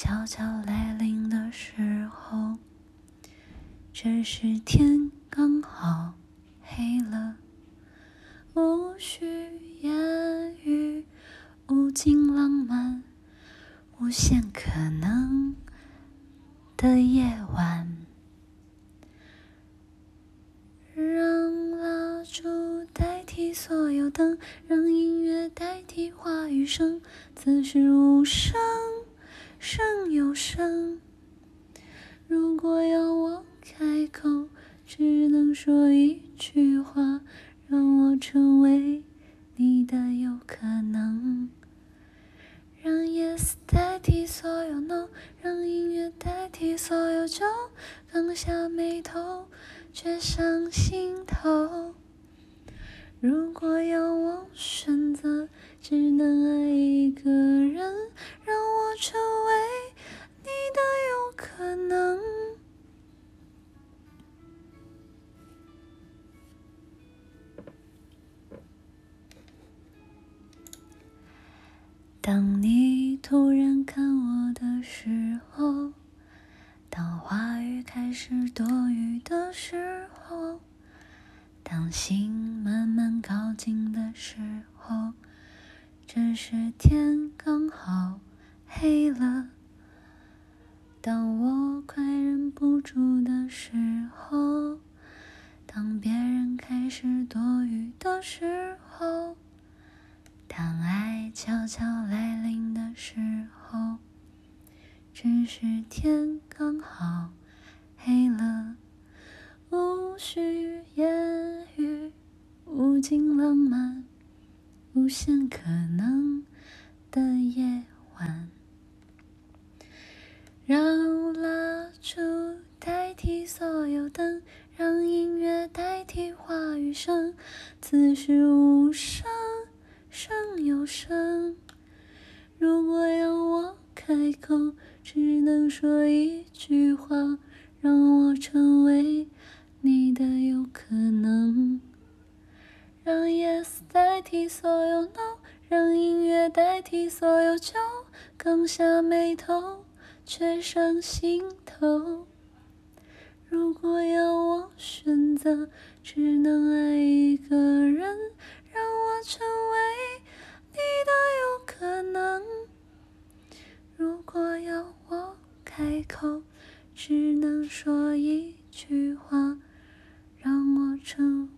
悄悄来临的时候，这时天刚好黑了，无需言语，无尽浪漫，无限可能的夜晚，让蜡烛代替所有灯，让音乐代替话语声，此时无声。声又声，如果要我开口，只能说一句话，让我成为你的有可能。让 yes 代替所有 no，让音乐代替所有酒，放下眉头，却上心头。如果要我选择，只能爱一个当你突然看我的时候，当话语开始多余的时候。当心慢慢靠近的时候，这时天刚好黑了。当我快忍不住的时候，当别人开始多余的时候，悄悄来临的时候，只是天刚好黑了。无需言语，无尽浪漫，无限可能的夜晚。让蜡烛代替所有灯，让音乐代替话语声。此时无声胜有声。如果要我开口，只能说一句话，让我成为。你的有可能，让 yes 代替所有 no，让音乐代替所有酒，刚下眉头，却上心头。如果要我选择，只能爱一个口，只能说一句话。让我成。